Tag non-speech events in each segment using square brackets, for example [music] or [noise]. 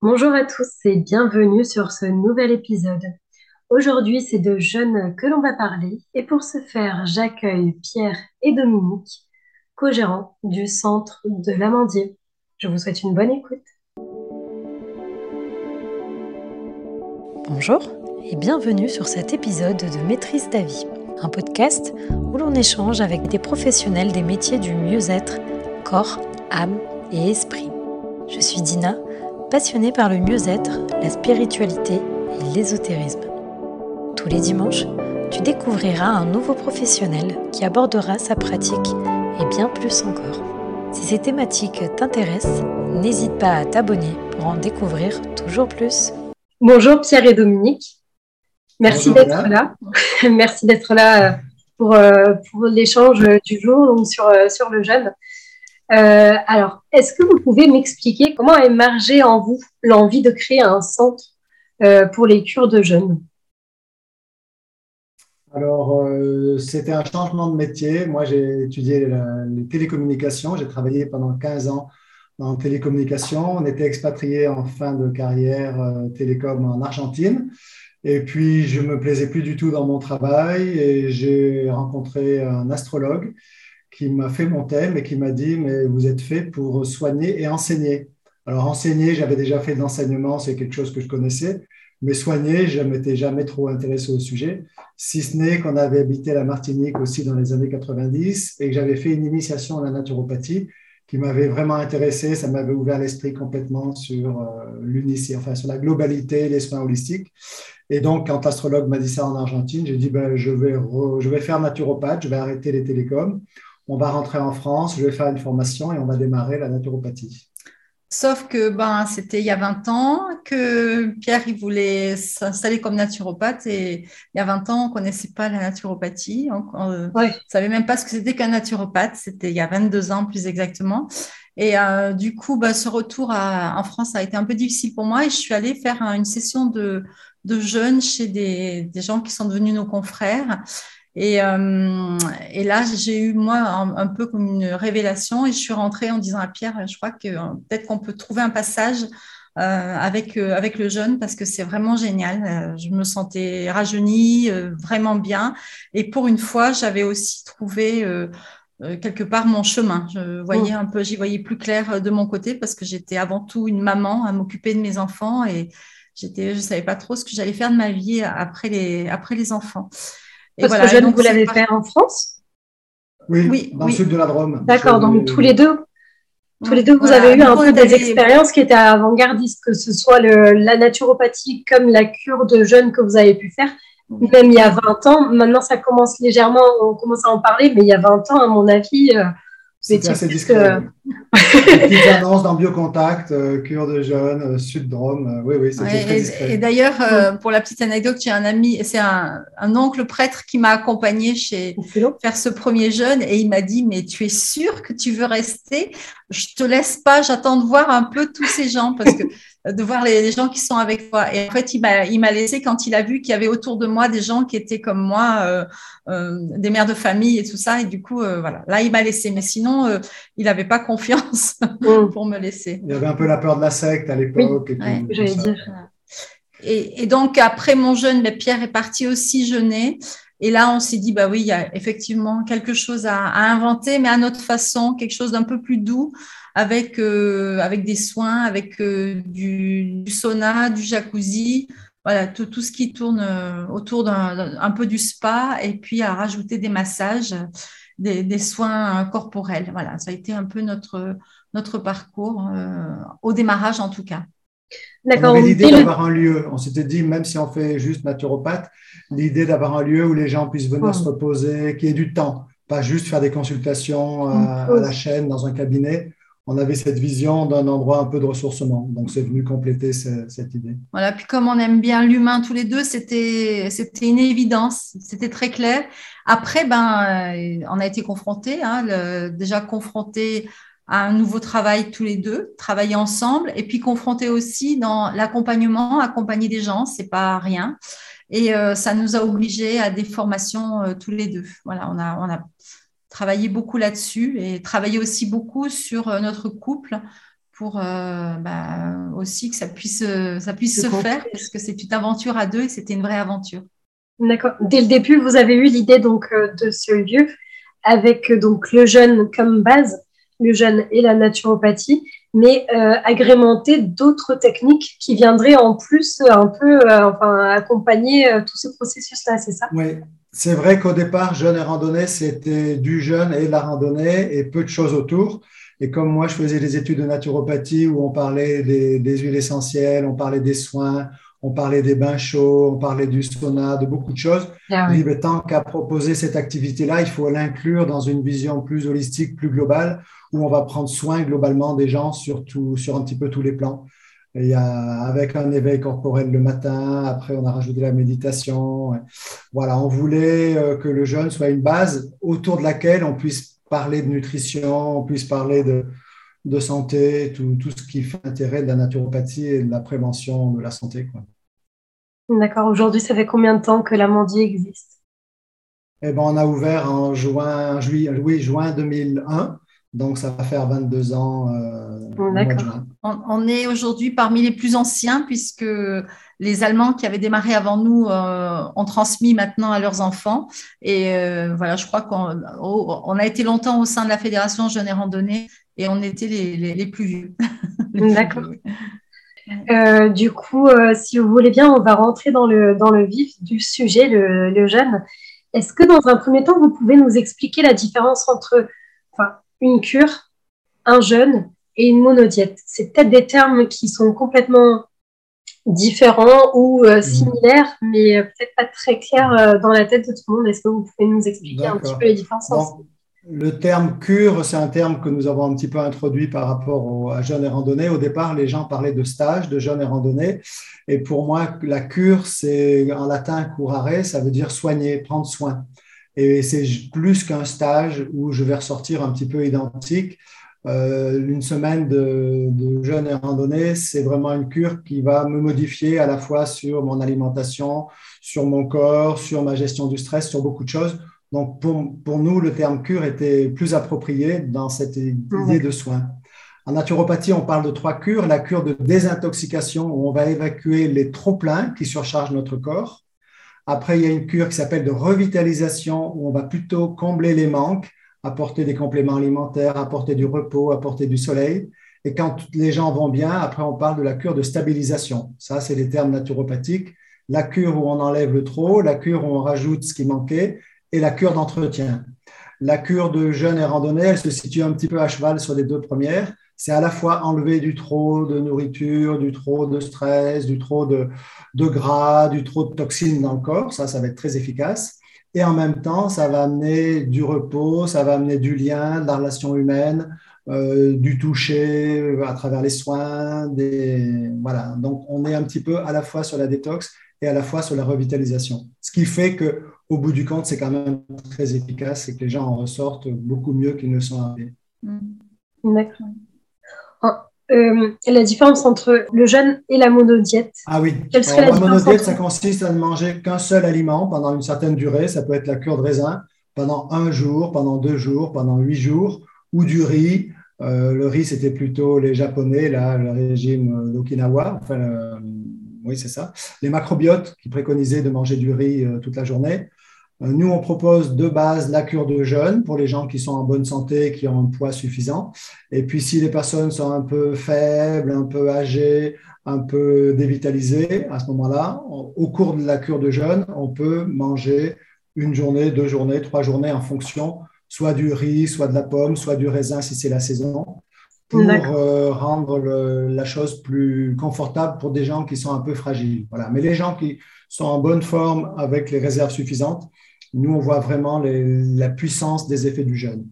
Bonjour à tous et bienvenue sur ce nouvel épisode. Aujourd'hui, c'est de jeunes que l'on va parler et pour ce faire, j'accueille Pierre et Dominique, co-gérants du centre de l'Amandier. Je vous souhaite une bonne écoute. Bonjour et bienvenue sur cet épisode de Maîtrise ta vie, un podcast où l'on échange avec des professionnels des métiers du mieux-être, corps, âme et esprit. Je suis Dina passionné par le mieux-être, la spiritualité et l'ésotérisme. Tous les dimanches, tu découvriras un nouveau professionnel qui abordera sa pratique et bien plus encore. Si ces thématiques t'intéressent, n'hésite pas à t'abonner pour en découvrir toujours plus. Bonjour Pierre et Dominique. Merci d'être là. [laughs] Merci d'être là euh, pour, euh, pour l'échange du jour sur, euh, sur le jeûne. Euh, alors, est-ce que vous pouvez m'expliquer comment a émergé en vous l'envie de créer un centre euh, pour les cures de jeunes? Alors, euh, c'était un changement de métier. Moi, j'ai étudié les télécommunications. J'ai travaillé pendant 15 ans en télécommunications. On était expatriés en fin de carrière télécom en Argentine. Et puis, je me plaisais plus du tout dans mon travail et j'ai rencontré un astrologue qui m'a fait mon thème et qui m'a dit, mais vous êtes fait pour soigner et enseigner. Alors, enseigner, j'avais déjà fait de l'enseignement, c'est quelque chose que je connaissais, mais soigner, je m'étais jamais trop intéressé au sujet, si ce n'est qu'on avait habité la Martinique aussi dans les années 90 et que j'avais fait une initiation à la naturopathie qui m'avait vraiment intéressé, ça m'avait ouvert l'esprit complètement sur euh, enfin sur la globalité des soins holistiques. Et donc, quand l'astrologue m'a dit ça en Argentine, j'ai dit ben, je, vais je vais faire naturopathe, je vais arrêter les télécoms on va rentrer en France, je vais faire une formation et on va démarrer la naturopathie. Sauf que ben, c'était il y a 20 ans que Pierre il voulait s'installer comme naturopathe et il y a 20 ans on ne connaissait pas la naturopathie. On ne savait même pas ce que c'était qu'un naturopathe. C'était il y a 22 ans plus exactement. Et euh, du coup, ben, ce retour en France a été un peu difficile pour moi et je suis allée faire une session de, de jeûne chez des, des gens qui sont devenus nos confrères. Et, euh, et là, j'ai eu, moi, un, peu comme une révélation et je suis rentrée en disant à Pierre, je crois que euh, peut-être qu'on peut trouver un passage euh, avec, avec le jeune parce que c'est vraiment génial. je me sentais rajeunie, vraiment bien. Et pour une fois, j'avais aussi trouvé quelque part mon chemin. Je voyais mmh. un peu, j'y voyais plus clair de mon côté parce que j'étais avant tout une maman à m'occuper de mes enfants et j'étais, je savais pas trop ce que j'allais faire de ma vie après les, après les enfants. Parce que jeune, vous l'avez fait en France Oui, dans le sud de la Drôme. D'accord, donc tous les deux tous les deux, vous avez eu un peu des expériences qui étaient avant-gardistes, que ce soit la naturopathie comme la cure de jeunes que vous avez pu faire, même il y a 20 ans. Maintenant, ça commence légèrement, on commence à en parler, mais il y a 20 ans, à mon avis, euh, c'était assez discret. Petites annonces dans Biocontact, euh, cure de jeunes, euh, Sud Drôme. Euh, oui, oui, c'était très discret. Et, d'ailleurs, pour la petite anecdote, j'ai un ami, c'est un, oncle prêtre qui m'a accompagné chez faire ce premier jeûne et il m'a dit Mais tu es sûr que tu veux rester? Je te laisse pas, j'attends de voir un peu tous ces gens parce que de voir les, gens qui sont avec toi. Et en fait, il m'a laissé quand il a vu qu'il y avait autour de moi des gens qui étaient comme moi, euh, euh, des mères de famille et tout ça. Et du coup, euh, voilà, là, il m'a laissé. Mais sinon, il n'avait pas confiance [laughs] mm. pour me laisser. Il y avait un peu la peur de la secte à l'époque. j'allais dire. Et, donc, après mon jeûne, Pierre est parti aussi jeûner. Et là, on s'est dit, bah oui, il y a effectivement quelque chose à, à inventer, mais à notre façon, quelque chose d'un peu plus doux, avec, euh, avec des soins, avec euh, du, sauna, du jacuzzi, voilà, tout, tout ce qui tourne euh, autour d'un peu du spa et puis à rajouter des massages, des, des, soins corporels. Voilà, ça a été un peu notre, notre parcours, au démarrage en tout cas. D'accord. On avait l'idée d'avoir un lieu. On s'était dit, même si on fait juste naturopathe, l'idée d'avoir un lieu où les gens puissent venir se reposer, qu'il y ait du temps, pas juste faire des consultations à la chaîne dans un cabinet on avait cette vision d'un endroit un peu de ressourcement. Donc, c'est venu compléter cette idée. Voilà, puis comme on aime bien l'humain tous les deux, c'était une évidence, c'était très clair. Après, ben, euh, on a été confrontés, hein, déjà confrontés à un nouveau travail tous les deux, travailler ensemble, et puis confrontés aussi dans l'accompagnement, accompagner des gens, c'est pas rien. Et euh, ça nous a obligés à des formations euh, tous les deux. Voilà, on a, on a travailler beaucoup là-dessus et travailler aussi beaucoup sur euh, notre couple pour bah, aussi que ça puisse, ça puisse se faire, parce que c'est une aventure à deux et c'était une vraie aventure. D'accord. Dès le début, vous avez eu l'idée donc de ce lieu avec donc le jeûne comme base, le jeûne et la naturopathie mais euh, agrémenter d'autres techniques qui viendraient en plus un peu euh, enfin, accompagner euh, tout ce processus-là, c'est ça? Oui, c'est vrai qu'au départ, jeûne et randonnée, c'était du jeûne et de la randonnée et peu de choses autour. Et comme moi, je faisais des études de naturopathie où on parlait des, des huiles essentielles, on parlait des soins, on parlait des bains chauds, on parlait du sauna, de beaucoup de choses. Ah oui. Mais tant qu'à proposer cette activité-là, il faut l'inclure dans une vision plus holistique, plus globale, où on va prendre soin globalement des gens sur, sur un petit peu tous les plans. Il y a, avec un éveil corporel le matin, après on a rajouté la méditation. Voilà, on voulait euh, que le jeûne soit une base autour de laquelle on puisse parler de nutrition, on puisse parler de, de santé, tout, tout, ce qui fait intérêt de la naturopathie et de la prévention de la santé. D'accord. Aujourd'hui, ça fait combien de temps que l'Amandier existe? Eh ben, On a ouvert en juin, juillet, oui, juin 2001. Donc, ça va faire 22 ans. Euh, on, est aujourd'hui parmi les plus anciens puisque les Allemands qui avaient démarré avant nous euh, ont transmis maintenant à leurs enfants. Et euh, voilà, je crois qu'on on a été longtemps au sein de la Fédération Jeune et Randonnée et on était les, les, plus vieux. [laughs] D'accord. du coup, si vous voulez bien, on va rentrer dans le, dans le vif du sujet, le, le jeûne. Est-ce que dans un premier temps, vous pouvez nous expliquer la différence entre, enfin, une cure, un jeûne et une monodiète. C'est peut-être des termes qui sont complètement différents ou euh, mmh. similaires, mais euh, peut-être pas très clairs euh, dans la tête de tout le monde. Est-ce que vous pouvez nous expliquer un petit peu les différences Le terme cure, c'est un terme que nous avons un petit peu introduit par rapport à jeûne et randonnée. Au départ, les gens parlaient de stage, de jeûne et randonnée. Et pour moi, la cure, c'est en latin curare, ça veut dire soigner, prendre soin. Et c'est plus qu'un stage où je vais ressortir un petit peu identique. Euh, une semaine de, de jeûne et randonnée, c'est vraiment une cure qui va me modifier à la fois sur mon alimentation, sur mon corps, sur ma gestion du stress, sur beaucoup de choses. Donc, pour, pour nous, le terme cure était plus approprié dans cette idée de soin. En naturopathie, on parle de trois cures. La cure de désintoxication, où on va évacuer les trop-pleins qui surchargent notre corps. Après, il y a une cure qui s'appelle de revitalisation où on va plutôt combler les manques, apporter des compléments alimentaires, apporter du repos, apporter du soleil. Et quand les gens vont bien, après, on parle de la cure de stabilisation. Ça, c'est les termes naturopathiques. La cure où on enlève le trop, la cure où on rajoute ce qui manquait et la cure d'entretien. La cure de jeûne et randonnée, elle se situe un petit peu à cheval sur les deux premières c'est à la fois enlever du trop de nourriture, du trop de stress, du trop de, gras, du trop de toxines dans le corps. Ça, ça va être très efficace. Et en même temps, ça va amener du repos, ça va amener du lien, de la relation humaine, euh, du toucher à travers les soins. Voilà. Donc, on est un petit peu à la fois sur la détox et à la fois sur la revitalisation. Ce qui fait que, au bout du compte, c'est quand même très efficace et que les gens en ressortent beaucoup mieux qu'ils ne sont arrivés. Mmh. D'accord. Euh, la différence entre le jeûne et la monodiète? Ah oui. la, monodiète, ça consiste à ne manger qu'un seul aliment pendant une certaine durée. Ça peut être la cure de raisin pendant un jour, pendant deux jours, pendant huit jours, ou du riz. Euh, le riz, c'était plutôt les Japonais, là, le régime d'Okinawa. Enfin, oui, c'est ça. Les macrobiotes qui préconisaient de manger du riz euh, toute la journée. Euh, nous, on propose de base la cure de jeûne pour les gens qui sont en bonne santé, qui ont un poids suffisant. Et puis, si les personnes sont un peu faibles, un peu âgées, un peu dévitalisées, à ce moment-là, au cours de la cure de jeûne, on peut manger une journée, deux journées, trois journées en fonction soit du riz, soit de la pomme, soit du raisin si c'est la saison, pour euh, rendre la chose plus confortable pour des gens qui sont un peu fragiles. Voilà. Mais les gens qui sont en bonne forme avec les réserves suffisantes, nous, on voit vraiment la puissance des effets du jeûne.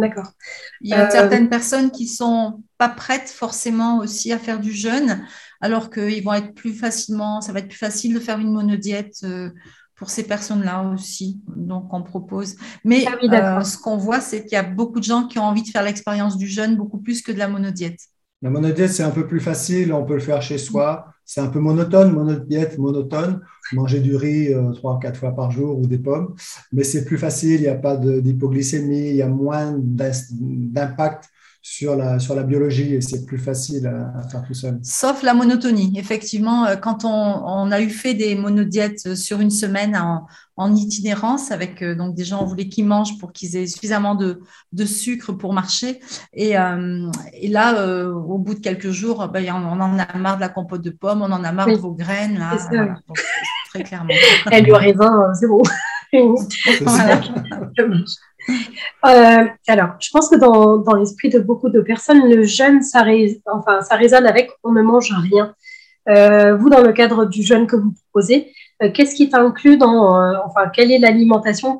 D'accord. Il y a certaines personnes qui sont pas prêtes forcément aussi à faire du jeûne, alors qu'ils vont être plus facilement, ça va être plus facile de faire une monodiète euh, pour ces personnes-là aussi. Donc, on propose. Mais ah euh, ce qu'on voit, c'est qu'il y a beaucoup de gens qui ont envie de faire l'expérience du jeûne beaucoup plus que de la monodiète. La monodiète, c'est un peu plus facile, on peut le faire chez soi. C'est un peu monotone, monodiète, monotone. Manger du riz euh, trois, quatre fois par jour ou des pommes. Mais c'est plus facile, il n'y a pas d'hypoglycémie, il y a moins d'impact sur la, sur la biologie et c'est plus facile à, faire tout seul. Sauf la monotonie. Effectivement, euh, quand on, on, a eu fait des monodiètes sur une semaine en, en itinérance avec euh, donc des gens, on voulait qu'ils mangent pour qu'ils aient suffisamment de, de, sucre pour marcher. Et, euh, et là, euh, au bout de quelques jours, ben, on en a marre de la compote de pommes, on en a marre de vos graines. Là, très clairement. Elle lui raisin, [laughs] c'est bon. voilà. [laughs] Euh, alors, je pense que dans, dans l'esprit de beaucoup de personnes, le jeûne, ça, enfin, ça résonne avec on ne mange rien. Euh, vous, dans le cadre du jeûne que vous proposez, euh, qu'est-ce qui t'inclut dans, enfin, quelle est l'alimentation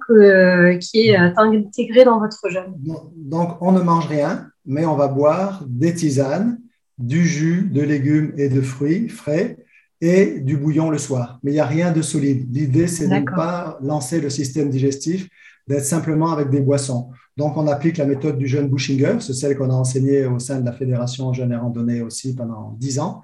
qui est intégrée dans votre jeûne? Donc, on ne mange rien, mais on va boire des tisanes, du jus de légumes et de fruits frais et du bouillon le soir. Mais il n'y a rien de solide. L'idée, c'est de ne pas lancer le système digestif d'être simplement avec des boissons. Donc, on applique la méthode du jeûne Bushinger, c'est celle qu'on a enseignée au sein de la Fédération Jeûne et Randonnée aussi pendant 10 ans.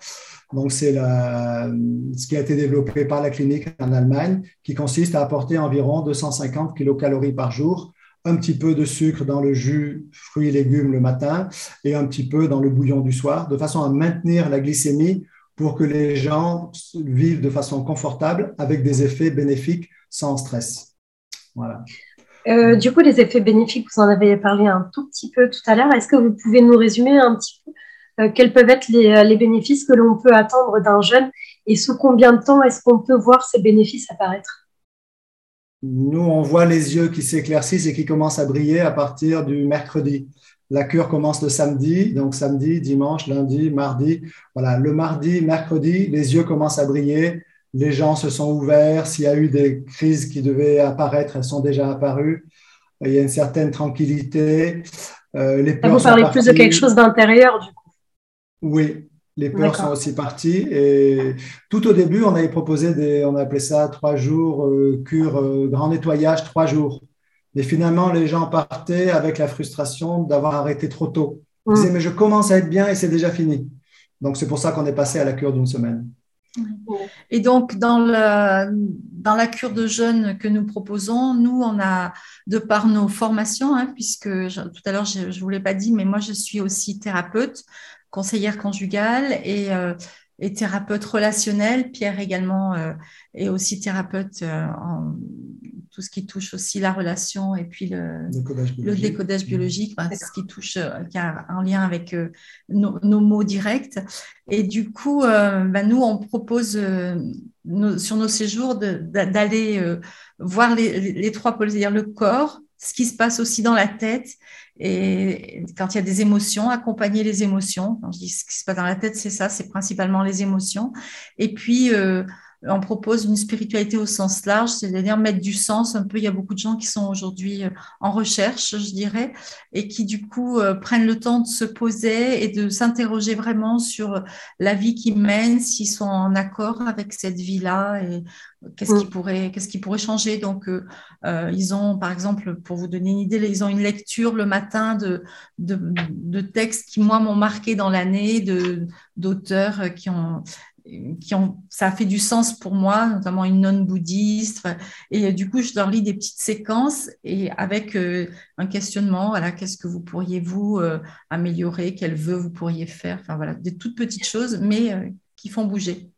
Donc, c'est ce qui a été développé par la clinique en Allemagne, qui consiste à apporter environ 250 kilocalories par jour, un petit peu de sucre dans le jus fruits et légumes le matin et un petit peu dans le bouillon du soir, de façon à maintenir la glycémie pour que les gens vivent de façon confortable avec des effets bénéfiques sans stress. Voilà. Euh, du coup, les effets bénéfiques, vous en avez parlé un tout petit peu tout à l'heure. Est-ce que vous pouvez nous résumer un petit peu euh, quels peuvent être euh, les, bénéfices que l'on peut attendre d'un jeûne et sous combien de temps est-ce qu'on peut voir ces bénéfices apparaître? Nous, on voit les yeux qui s'éclaircissent et qui commencent à briller à partir du mercredi. La cure commence le samedi, donc samedi, dimanche, lundi, mardi. Voilà, le mardi, mercredi, les yeux commencent à briller les gens se sont ouverts. S'il y a eu des crises qui devaient apparaître, elles sont déjà apparues. Il y a une certaine tranquillité. Euh, les peurs Vous parlez plus de quelque chose d'intérieur, du coup. Oui, les peurs sont aussi parties. Et tout au début, on avait proposé des, on appelait ça trois jours, euh, cure, euh, grand nettoyage, trois jours. Mais finalement, les gens partaient avec la frustration d'avoir arrêté trop tôt. Ils mm. disaient, mais je commence à être bien et c'est déjà fini. Donc, c'est pour ça qu'on est passé à la cure d'une semaine. Et donc, dans la, dans la cure de jeûne que nous proposons, nous, on a, de par nos formations, hein, puisque tout à l'heure, je ne vous l'ai pas dit, mais moi, je suis aussi thérapeute, conseillère conjugale et, euh, et thérapeute relationnelle. Pierre également euh, est aussi thérapeute euh, en tout ce qui touche aussi la relation et puis le décodage biologique, ce qui touche, euh, qui a un lien avec euh, nos, mots directs. Et du coup, euh, ben, nous, on propose sur nos séjours d'aller voir les, trois pôles, c'est-à-dire le corps, ce qui se passe aussi dans la tête. Et quand il y a des émotions, accompagner les émotions. Quand je dis ce qui se passe dans la tête, c'est ça, c'est principalement les émotions. Et puis, on propose une spiritualité au sens large, c'est-à-dire mettre du sens un peu. Il y a beaucoup de gens qui sont aujourd'hui euh, en recherche, je dirais, et qui du coup euh, prennent le temps de se poser et de s'interroger vraiment sur la vie qu'ils mènent, s'ils sont en accord avec cette vie-là et qu'est-ce qui mm. pourrait, qu'est-ce qui pourrait changer. Donc, euh, ils ont, par exemple, pour vous donner une idée, ils ont une lecture le matin de, de, de textes qui, moi, m'ont marqué dans l'année, de, d'auteurs qui ont qui ont, ça a fait du sens pour moi, notamment une non bouddhiste. Et du coup, je leur lis des petites séquences et avec euh, un questionnement, voilà, qu'est-ce que vous pourriez vous euh, améliorer, quels vœux vous pourriez faire, enfin voilà, des toutes petites choses, mais euh, qui font bouger.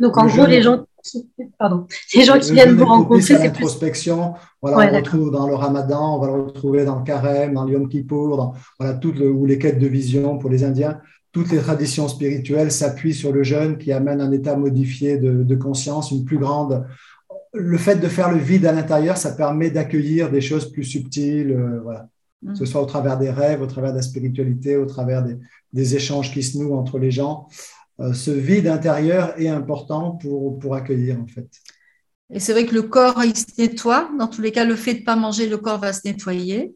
Donc en gros, les gens qui, pardon, les gens qui viennent vous rencontrer, c'est l'introspection. Voilà, on le retrouve dans le Ramadan, on va le retrouver dans le Carême, dans le Yom Kippour, dans voilà toutes ou les quêtes de vision pour les Indiens toutes les traditions spirituelles s'appuient sur le jeûne qui amène un état modifié de, conscience, une plus grande. Le fait de faire le vide à l'intérieur, ça permet d'accueillir des choses plus subtiles, euh, voilà. Mm. Que ce soit au travers des rêves, au travers de la spiritualité, au travers des, échanges qui se nouent entre les gens. Euh, ce vide intérieur est important pour, pour accueillir, en fait. Et c'est vrai que le corps, il se nettoie. Dans tous les cas, le fait de ne pas manger, le corps va se nettoyer.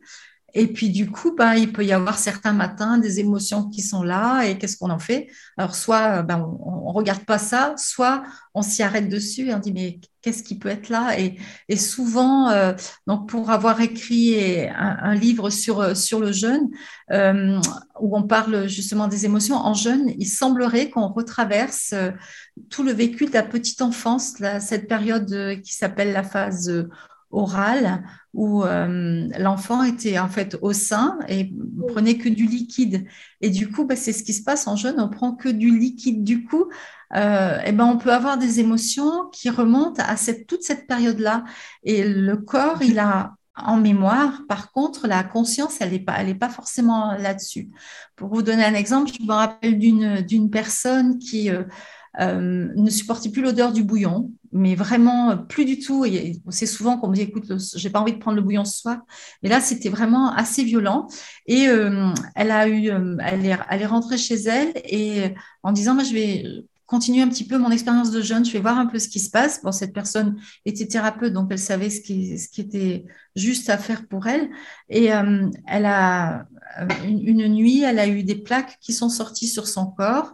Et puis du coup, ben, il peut y avoir certains matins des émotions qui sont là et qu'est-ce qu'on en fait? Alors soit ben, on ne regarde pas ça, soit on s'y arrête dessus et on dit mais qu'est-ce qui peut être là? Et, souvent, euh, donc pour avoir écrit un, livre sur, sur le jeûne, euh, où on parle justement des émotions, en jeûne, il semblerait qu'on retraverse euh, tout le vécu de la petite enfance, cette période qui s'appelle la phase orale où euh, l'enfant était en fait au sein et prenait que du liquide. Et du coup, bah, c'est ce qui se passe en jeûne, on prend que du liquide. Du coup, euh, et ben on peut avoir des émotions qui remontent à cette, toute cette période-là. Et le corps, il a en mémoire. Par contre, la conscience, elle n'est pas, elle pas forcément là-dessus. Pour vous donner un exemple, je me rappelle d'une personne qui euh, ne supportait plus l'odeur du bouillon, mais vraiment plus du tout. C'est souvent qu'on me dit, écoute, j'ai pas envie de prendre le bouillon ce soir, mais là, c'était vraiment assez violent. Et euh, elle a eu, elle est, rentrée chez elle et en disant, moi, je vais continuer un petit peu mon expérience de jeûne, je vais voir un peu ce qui se passe. Bon, cette personne était thérapeute, donc elle savait ce qui, était juste à faire pour elle. Et euh, elle a, euh, une, nuit, elle a eu des plaques qui sont sorties sur son corps.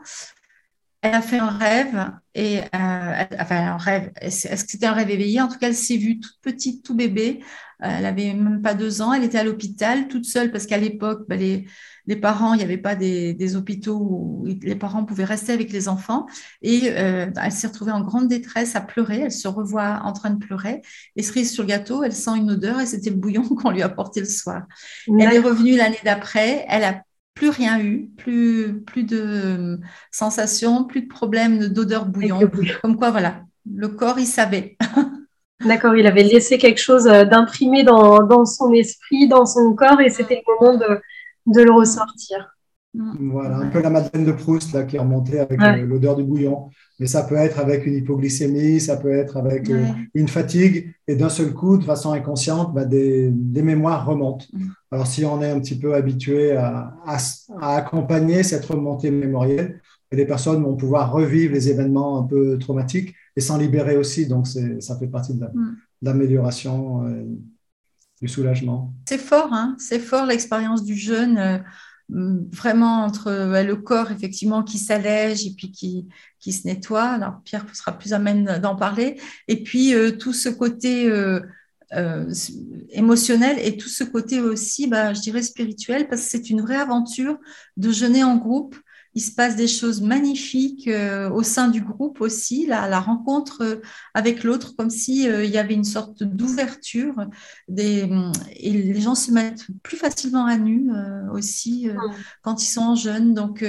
Elle a fait un rêve, et, euh, enfin un rêve, est-ce que c'était un rêve éveillé? En tout cas, elle s'est vue toute petite, tout bébé. Elle avait même pas deux ans. Elle était à l'hôpital toute seule parce qu'à l'époque, bah, les, les parents, il n'y avait pas des, hôpitaux où les parents pouvaient rester avec les enfants. Et euh, elle s'est retrouvée en grande détresse à pleurer. Elle se revoit en train de pleurer. Et cerise sur le gâteau, elle sent une odeur et c'était le bouillon [laughs] qu'on lui a porté le soir. Elle est revenue l'année d'après. Elle a plus rien eu, plus, plus de sensations, plus de problèmes d'odeur bouillon. Comme quoi, voilà, le corps, il savait. [laughs] D'accord, il avait laissé quelque chose euh, d'imprimé dans, dans, son esprit, dans son corps, et c'était le moment de, de le ressortir. Voilà, un peu la Madeleine de Proust là, qui est remontée avec euh, l'odeur du bouillon. Mais ça peut être avec une hypoglycémie, ça peut être avec euh, une fatigue, et d'un seul coup, de façon inconsciente, bah, des, mémoires remontent. Mm. Alors si on est un petit peu habitué à, accompagner cette remontée mémorielle, les personnes vont pouvoir revivre les événements un peu traumatiques et s'en libérer aussi. Donc ça fait partie de mm. l'amélioration. Euh, du soulagement. C'est fort, hein c'est fort l'expérience du jeûne, euh, vraiment entre le corps effectivement qui s'allège et puis qui, qui se nettoie. Alors Pierre sera plus amène d'en parler. Et puis euh, tout ce côté euh, émotionnel et tout ce côté aussi, bah, je dirais spirituel, parce que c'est une vraie aventure de jeûner en groupe il se passe des choses magnifiques euh, au sein du groupe aussi, la, la rencontre euh, avec l'autre, comme s'il euh, y avait une sorte d'ouverture. et les gens se mettent plus facilement à nu aussi quand ils sont jeunes. Donc,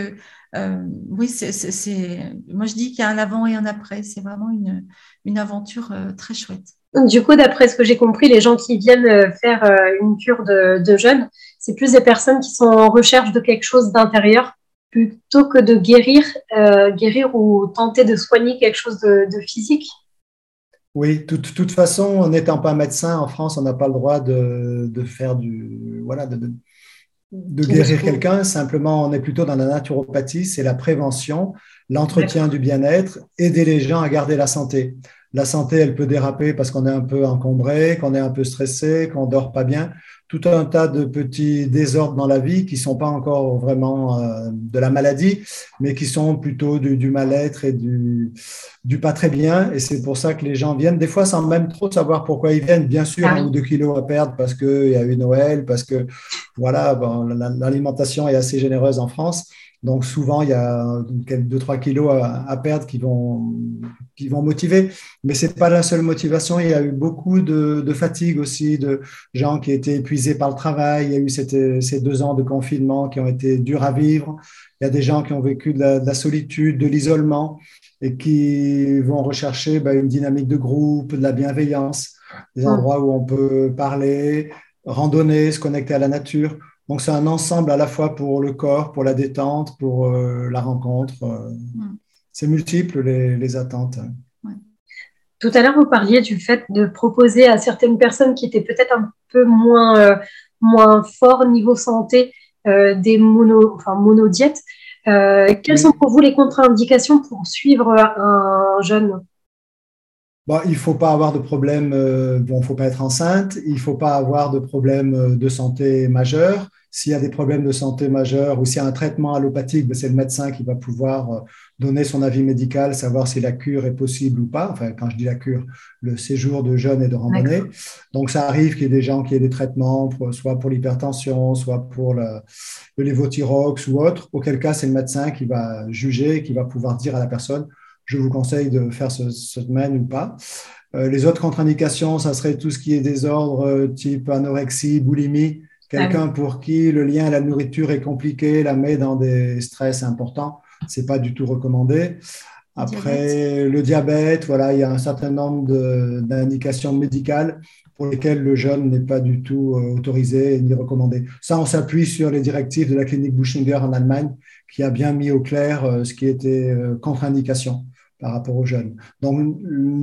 oui, c'est, moi je dis qu'il y a un avant et un après. C'est vraiment une, une aventure très chouette. Du coup, d'après ce que j'ai compris, les gens qui viennent faire une cure de, de jeûne, c'est plus des personnes qui sont en recherche de quelque chose d'intérieur plutôt que de guérir, euh, guérir ou tenter de soigner quelque chose de, physique Oui, de toute, façon, n'étant pas médecin en France, on n'a pas le droit de, faire du. Voilà, de, de guérir quelqu'un. Simplement, on est plutôt dans la naturopathie, c'est la prévention, l'entretien du bien-être, aider les gens à garder la santé. La santé, elle peut déraper parce qu'on est un peu encombré, qu'on est un peu stressé, qu'on dort pas bien tout un tas de petits désordres dans la vie qui sont pas encore vraiment euh, de la maladie, mais qui sont plutôt du, mal-être et du, du pas très bien. Et c'est pour ça que les gens viennent, des fois sans même trop savoir pourquoi ils viennent. Bien sûr, ah un ou deux kilos à perdre parce qu'il y a eu Noël, parce que voilà, bon, l'alimentation est assez généreuse en France. Donc souvent, il y a 2-3 kilos à, perdre qui vont, qui vont motiver. Mais ce n'est pas la seule motivation. Il y a eu beaucoup de, fatigue aussi, de gens qui étaient épuisés par le travail. Il y a eu ces deux ans de confinement qui ont été durs à vivre. Il y a des gens qui ont vécu de la, solitude, de l'isolement et qui vont rechercher bah, une dynamique de groupe, de la bienveillance, des endroits où on peut parler, randonner, se connecter à la nature. Donc c'est un ensemble à la fois pour le corps, pour la détente, pour euh, la rencontre. Euh. Mm. C'est multiple les, attentes. Tout à l'heure, vous parliez du fait de proposer à certaines personnes qui étaient peut-être un peu moins, euh, moins forts niveau santé des mono, enfin, monodiètes. quelles sont pour vous les contre-indications pour suivre un jeûne Bon, il ne faut pas avoir de problème, bon, il ne faut pas être enceinte, il ne faut pas avoir de problème de santé majeur, s'il y a des problèmes de santé majeurs ou s'il y a un traitement allopathique, ben, c'est le médecin qui va pouvoir euh, donner son avis médical, savoir si la cure est possible ou pas. Enfin, quand je dis la cure, le séjour de jeûne et de randonnée. Donc, ça arrive qu'il y ait des gens qui aient des traitements, soit pour l'hypertension, soit pour le, le lévothyrox ou autre, auquel cas, c'est le médecin qui va juger, qui va pouvoir dire à la personne, je vous conseille de faire ce, semaine ou pas. Euh, les autres contre-indications, ça serait tout ce qui est désordre euh, type anorexie, boulimie. Quelqu'un pour qui le lien à la nourriture est compliqué, la met dans des stress importants, c'est pas du tout recommandé. Après, le diabète, voilà, il y a un certain nombre d'indications médicales pour lesquelles le jeûne n'est pas du tout euh, autorisé ni recommandé. Ça, on s'appuie sur les directives de la clinique Bushinger en Allemagne, qui a bien mis au clair ce qui était contre-indication par rapport aux jeunes. Donc,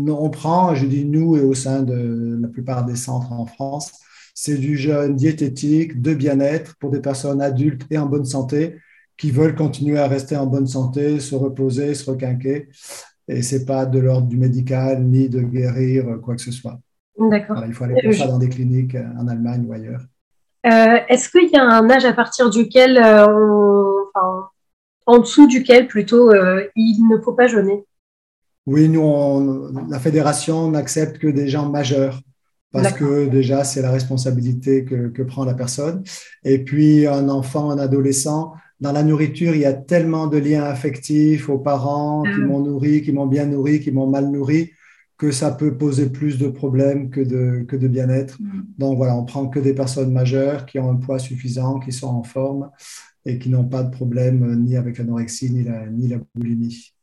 on prend, je dis nous et au sein de la plupart des centres en France, c'est du jeûne diététique, de bien-être pour des personnes adultes et en bonne santé qui veulent continuer à rester en bonne santé, se reposer, se requinquer. Et ce n'est pas de l'ordre du médical ni de guérir quoi que ce soit. D'accord. il faut aller pour ça dans des cliniques euh, en Allemagne ou ailleurs. Euh, est-ce qu'il y a un âge à partir duquel, euh, enfin, en dessous duquel plutôt, il ne faut pas jeûner? Oui, nous, la fédération n'accepte que des gens majeurs parce que déjà, c'est la responsabilité que, que, prend la personne. Et puis, un enfant, un adolescent, dans la nourriture, il y a tellement de liens affectifs aux parents qui ah. m'ont nourri, qui m'ont bien nourri, qui m'ont mal nourri, que ça peut poser plus de problèmes que de, que de bien-être. Mm. Donc voilà, on prend que des personnes majeures qui ont un poids suffisant, qui sont en forme et qui n'ont pas de problème ni avec l'anorexie ni la, ni la boulimie.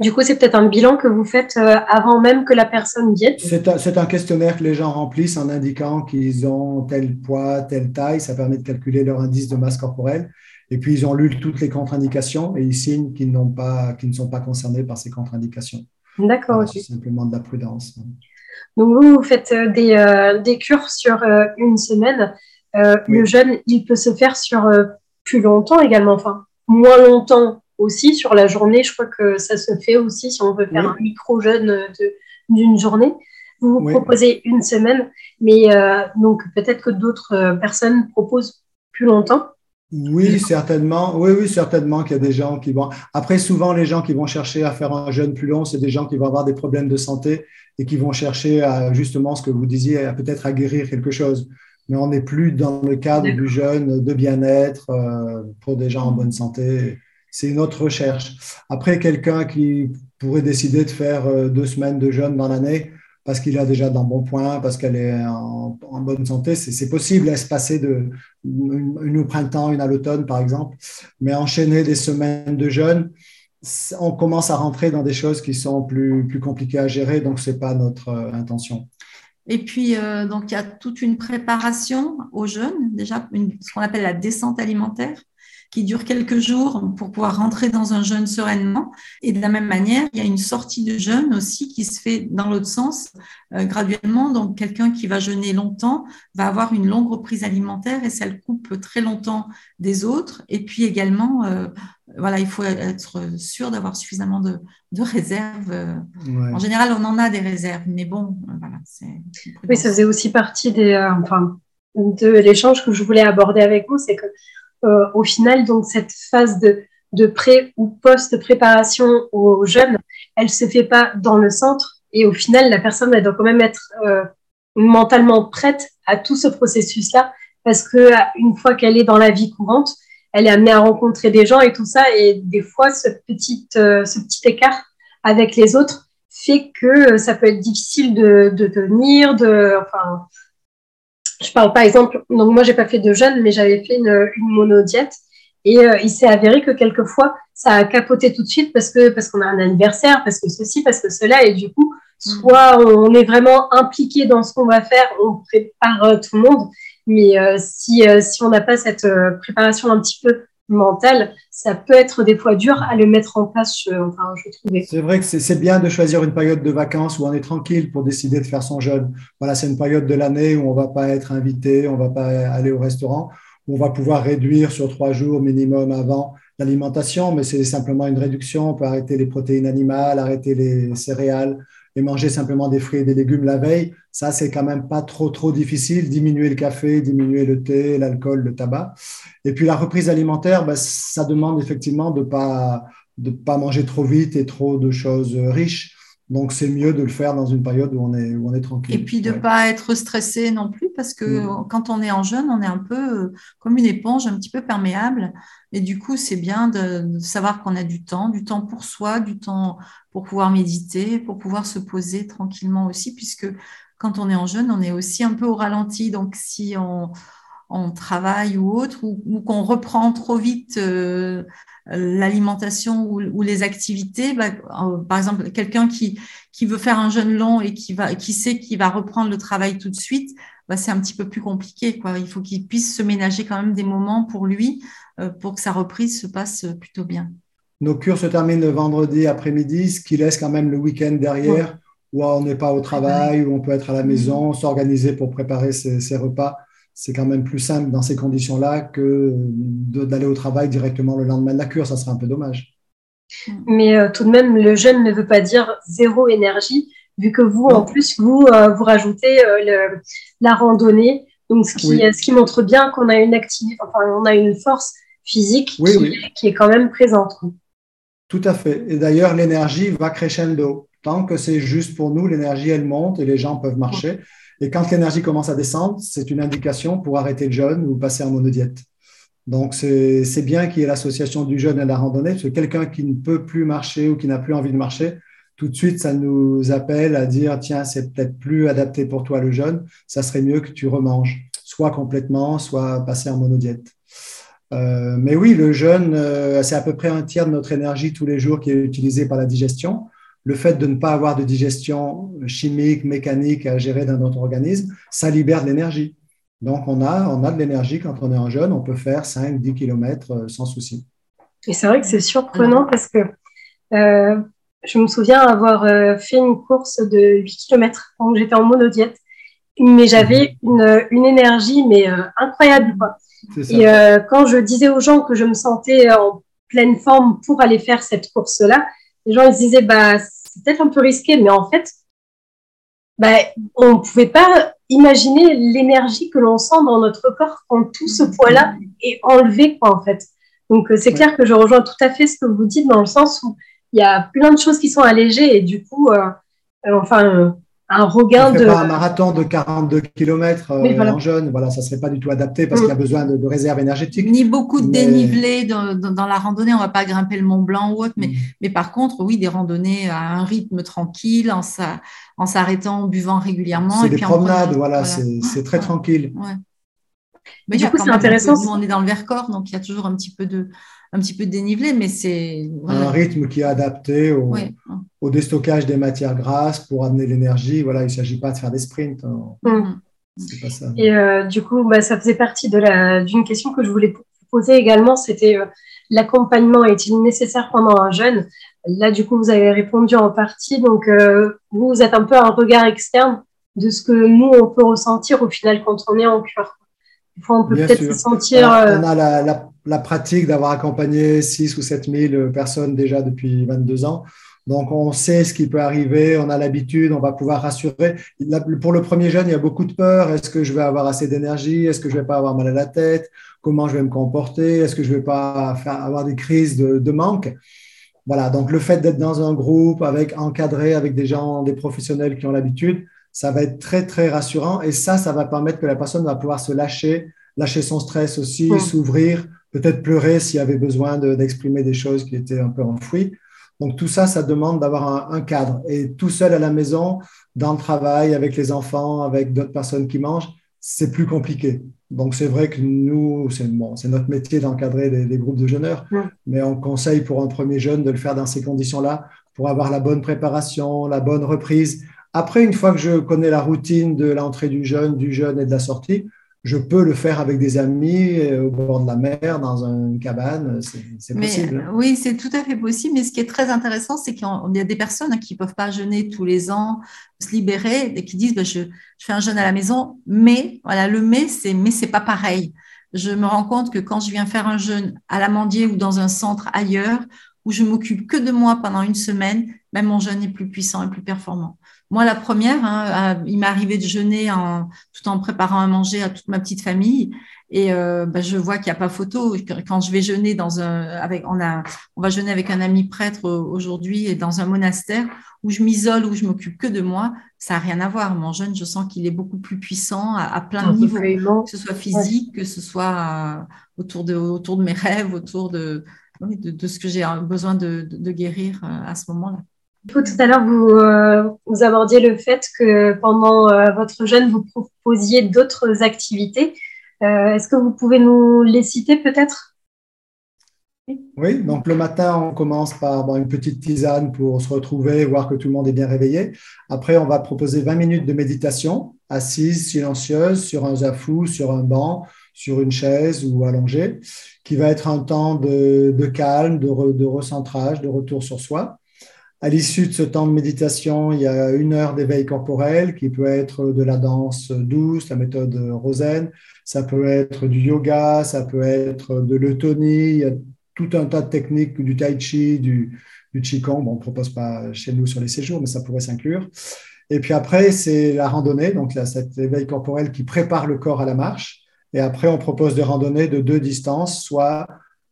Du coup, c'est peut-être un bilan que vous faites euh, avant même que la personne vienne C'est un, un, questionnaire que les gens remplissent en indiquant qu'ils ont tel poids, telle taille. Ça permet de calculer leur indice de masse corporelle. Et puis, ils ont lu toutes les contre-indications et ils signent qu'ils, ne sont pas concernés par ces contre-indications. D'accord. C'est simplement de la prudence. Donc, vous, vous faites euh, des, euh, des cures sur euh, une semaine. Le jeûne, il peut se faire sur plus longtemps également, enfin, moins longtemps aussi sur la journée. Je crois que ça se fait aussi si on veut faire un micro-jeûne d'une journée. Vous vous proposez une semaine, mais donc peut-être que d'autres personnes proposent plus longtemps. Oui, certainement. Oui, oui, certainement qu'il y a des gens qui vont. Après, souvent, les gens qui vont chercher à faire un jeûne plus long, c'est des gens qui vont avoir des problèmes de santé et qui vont chercher à justement ce que vous disiez, peut-être à guérir quelque chose. Mais on n'est plus dans le cadre du jeûne de bien-être euh, pour des gens en bonne santé. C'est une autre recherche. Après, quelqu'un qui pourrait décider de faire euh, deux semaines de jeûne dans l'année, parce qu'il a déjà dans bon point, parce qu'elle est en, bonne santé. C'est possible passer de une, au printemps, une à l'automne, par exemple. Mais enchaîner des semaines de jeûne, on commence à rentrer dans des choses qui sont plus, plus compliquées à gérer, donc ce n'est pas notre euh, intention. Et puis, euh, donc, il y a toute une préparation au jeûne, déjà ce qu'on appelle la descente alimentaire qui dure quelques jours pour pouvoir rentrer dans un jeûne sereinement. Et de la même manière, il y a une sortie de jeûne aussi qui se fait dans l'autre sens euh, graduellement. Donc, quelqu'un qui va jeûner longtemps va avoir une longue reprise alimentaire et ça le coupe très longtemps des autres. Et puis également, euh, voilà, il faut être sûr d'avoir suffisamment de, réserves. En général, on en a des réserves, mais bon, voilà. Oui, ça faisait aussi partie des, euh, enfin, de l'échange que je voulais aborder avec vous, c'est que euh, au final, donc cette phase de, de pré ou post-préparation aux jeunes, elle se fait pas dans le centre. Et au final, la personne, elle doit quand même être euh, mentalement prête à tout ce processus-là, parce que une fois qu'elle est dans la vie courante, elle est amenée à rencontrer des gens et tout ça. Et des fois, ce petit, euh, ce petit écart avec les autres fait que ça peut être difficile de, de tenir, de, enfin, je parle par exemple, donc moi j'ai pas fait de jeûne, mais j'avais fait une, une monodiète. Et euh, il s'est avéré que quelquefois ça a capoté tout de suite parce que parce qu'on a un anniversaire, parce que ceci, parce que cela. Et du coup soit on est vraiment impliqué dans ce qu'on va faire, on prépare euh, tout le monde, mais euh, si si on n'a pas cette préparation un petit peu mentale, ça peut être des fois dur à le mettre en place, je, enfin, je trouvais. C'est vrai que c'est bien de choisir une période de vacances où on est tranquille pour décider de faire son jeûne. Voilà, c'est une période de l'année où on va pas être invité, on va pas aller au restaurant, où on va pouvoir réduire sur trois jours minimum avant l'alimentation, mais c'est simplement une réduction. On peut arrêter les protéines animales, arrêter les céréales, et manger simplement des fruits et des légumes la veille, ça, c'est quand même pas trop, trop difficile. Diminuer le café, diminuer le thé, l'alcool, le tabac. Et puis la reprise alimentaire, ben, ça demande effectivement de pas de pas manger trop vite et trop de choses riches. Donc, c'est mieux de le faire dans une période où on est, où on est tranquille. Et puis de ne pas être stressé non plus, parce que quand on est en jeûne, on est un peu euh, comme une éponge, un petit peu perméable. Et du coup, c'est bien de, savoir qu'on a du temps, du temps pour soi, du temps pour pouvoir méditer, pour pouvoir se poser tranquillement aussi, puisque quand on est en jeûne, on est aussi un peu au ralenti. Donc, si on, on travaille ou autre, ou, qu'on reprend trop vite euh, l'alimentation ou, les activités. Bah, euh, par exemple, quelqu'un qui, qui veut faire un jeûne long et qui, va, qui sait qu'il va reprendre le travail tout de suite, bah, c'est un petit peu plus compliqué. Quoi. Il faut qu'il puisse se ménager quand même des moments pour lui euh, pour que sa reprise se passe plutôt bien. Nos cures se terminent le vendredi après-midi, ce qui laisse quand même le week-end derrière, où on n'est pas au travail, où on peut être à la maison, s'organiser pour préparer ses repas c'est quand même plus simple dans ces conditions-là que d'aller au travail directement le lendemain de la cure. Ça serait un peu dommage. Mais euh, tout de même, le jeûne ne veut pas dire zéro énergie, vu que vous, en plus, vous, euh, vous rajoutez euh, la randonnée. Donc, ce qui, ce qui montre bien qu'on a une activité, enfin, on a une force physique qui, qui, est quand même présente. Tout à fait. Et d'ailleurs, l'énergie va crescendo. Tant que c'est juste pour nous, l'énergie, elle monte et les gens peuvent marcher. Et quand l'énergie commence à descendre, c'est une indication pour arrêter le jeûne ou passer en monodiète. Donc, c'est bien qu'il y ait l'association du jeûne et de la randonnée, parce que quelqu'un qui ne peut plus marcher ou qui n'a plus envie de marcher, tout de suite, ça nous appelle à dire, tiens, c'est peut-être plus adapté pour toi le jeûne, ça serait mieux que tu remanges, soit complètement, soit passer en monodiète. Euh, mais oui, le jeûne, euh, c'est à peu près un tiers de notre énergie tous les jours qui est utilisée par la digestion le fait de ne pas avoir de digestion chimique, mécanique à gérer dans notre organisme, ça libère de l'énergie. Donc, on a, on a de l'énergie quand on est en jeûne, on peut faire 5-10 km euh, sans souci. Et c'est vrai que c'est surprenant parce que euh, je me souviens avoir euh, fait une course de 8 km quand j'étais en monodiète, mais j'avais mhm. une, énergie mais incroyable. Et quand je disais aux gens que je me sentais en pleine forme pour aller faire cette course-là, les gens ils se disaient bah c'est peut-être un peu risqué, mais en fait, bah, on ne pouvait pas imaginer l'énergie que l'on sent dans notre corps quand tout ce poids-là est enlevé, quoi, en fait. Donc, euh, c'est clair que je rejoins tout à fait ce que vous dites dans le sens où il y a plein de choses qui sont allégées et du coup, euh, euh, enfin, un regain de. Pas un marathon de 42 km euh, en jeune, voilà, ça serait pas du tout adapté parce mm. qu'il y a besoin de, réserves énergétiques. Ni beaucoup de dénivelé dans, la randonnée, on va pas grimper le Mont Blanc ou autre, mais, mm. mais par contre, oui, des randonnées à un rythme tranquille, en s'arrêtant, en buvant régulièrement. C'est des promenades, voilà, c'est très tranquille. Mais du coup, c'est intéressant. Nous, on est dans le Vercors, donc il y a toujours un petit peu de, un petit peu de dénivelé, mais c'est. Un rythme qui est adapté au, au, déstockage des matières grasses pour amener l'énergie. Voilà, il ne s'agit pas de faire des sprints. Hein. Mmh. Pas ça. Et euh, du coup, bah, ça faisait partie d'une question que je voulais vous poser également c'était euh, l'accompagnement est-il nécessaire pendant un jeûne? Là, du coup, vous avez répondu en partie. Donc, euh, vous, vous êtes un peu un regard externe de ce que nous, on peut ressentir au final quand on est en cure. Des fois, on peut peut-être se sentir. on a la, la la pratique d'avoir accompagné 6 ou 7 000 personnes déjà depuis 22 ans. Donc, on sait ce qui peut arriver, on a l'habitude, on va pouvoir rassurer. Pour le premier jeune, il y a beaucoup de peur. Est-ce que je vais avoir assez d'énergie? Est-ce que je vais pas avoir mal à la tête? Comment je vais me comporter? Est-ce que je vais pas faire, avoir des crises de, de manque? Voilà. Donc, le fait d'être dans un groupe avec encadré avec des gens, des professionnels qui ont l'habitude, ça va être très, très rassurant. Et ça, ça va permettre que la personne va pouvoir se lâcher, lâcher son stress aussi, s'ouvrir peut-être pleurer s'il y avait besoin d'exprimer des choses qui étaient un peu enfouies. Donc tout ça, ça demande d'avoir un, cadre. Et tout seul à la maison, dans le travail, avec les enfants, avec d'autres personnes qui mangent, c'est plus compliqué. Donc c'est vrai que nous, c'est bon, notre métier d'encadrer des, groupes de jeûneurs, mais on conseille pour un premier jeûne de le faire dans ces conditions-là pour avoir la bonne préparation, la bonne reprise. Après, une fois que je connais la routine de l'entrée du jeûne, du jeûne et de la sortie, je peux le faire avec des amis euh, au bord de la mer, dans une cabane, c'est possible. Oui, c'est tout à fait possible. Mais ce qui est très intéressant, c'est qu'il y a des personnes qui ne peuvent pas jeûner tous les ans, se libérer, et qui disent bah, je, fais un jeûne à la maison, mais voilà, le mais, c'est mais c'est pas pareil. Je me rends compte que quand je viens faire un jeûne à la Mandier ou dans un centre ailleurs, où je m'occupe que de moi pendant une semaine, même mon jeûne est plus puissant et plus performant. Moi, la première, hein, il m'est arrivé de jeûner en, tout en préparant à manger à toute ma petite famille. Et euh, bah, je vois qu'il n'y a pas photo. Quand je vais jeûner dans un, avec, on a, on va jeûner avec un ami prêtre aujourd'hui et dans un monastère où je m'isole, où je m'occupe que de moi, ça n'a rien à voir. Mon jeûne, je sens qu'il est beaucoup plus puissant à, plein de niveaux, que ce soit physique, que ce soit euh, autour de, autour de mes rêves, autour de, de, ce que j'ai besoin de, guérir euh, à ce moment-là. Tout à l'heure, vous, vous abordiez le fait que pendant votre jeûne, vous proposiez d'autres activités. Euh, est-ce que vous pouvez nous les citer peut-être? Oui, donc le matin, on commence par une petite tisane pour se retrouver, voir que tout le monde est bien réveillé. Après, on va proposer 20 minutes de méditation, assise, silencieuse, sur un zafou, sur un banc, sur une chaise ou allongée, qui va être un temps de, calme, de, de recentrage, de retour sur soi. À l'issue de ce temps de méditation, il y a une heure d'éveil corporel qui peut être de la danse douce, la méthode Rosen, ça peut être du yoga, ça peut être de l'eutonie, il y a tout un tas de techniques, du tai chi, du, du qigong. Bon, on ne propose pas chez nous sur les séjours, mais ça pourrait s'inclure. Et puis après, c'est la randonnée, donc là, cet éveil corporel qui prépare le corps à la marche. Et après, on propose des randonnées de deux distances, soit